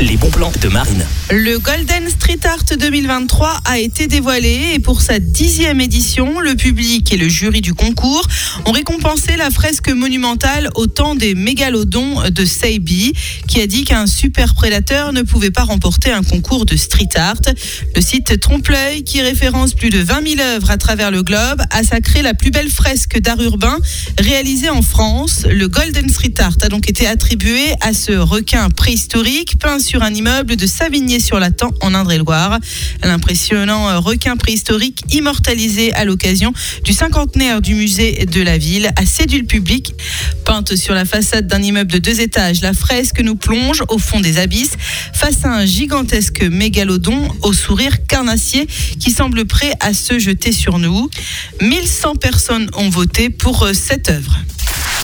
les bons plans de Marine. Le Golden Street Art 2023 a été dévoilé et pour sa dixième édition, le public et le jury du concours ont récompensé la fresque monumentale au temps des mégalodons de Seibi, qui a dit qu'un super prédateur ne pouvait pas remporter un concours de street art. Le site Trompe-l'œil, qui référence plus de 20 000 œuvres à travers le globe, a sacré la plus belle fresque d'art urbain réalisée en France. Le Golden Street Art a donc été attribué à ce requin préhistorique peint sur un immeuble de Savigné-sur-Latan en Indre-et-Loire. L'impressionnant requin préhistorique immortalisé à l'occasion du cinquantenaire du musée de la ville a séduit le public. Peinte sur la façade d'un immeuble de deux étages, la fresque nous plonge au fond des abysses face à un gigantesque mégalodon au sourire carnassier qui semble prêt à se jeter sur nous. 1100 personnes ont voté pour cette œuvre.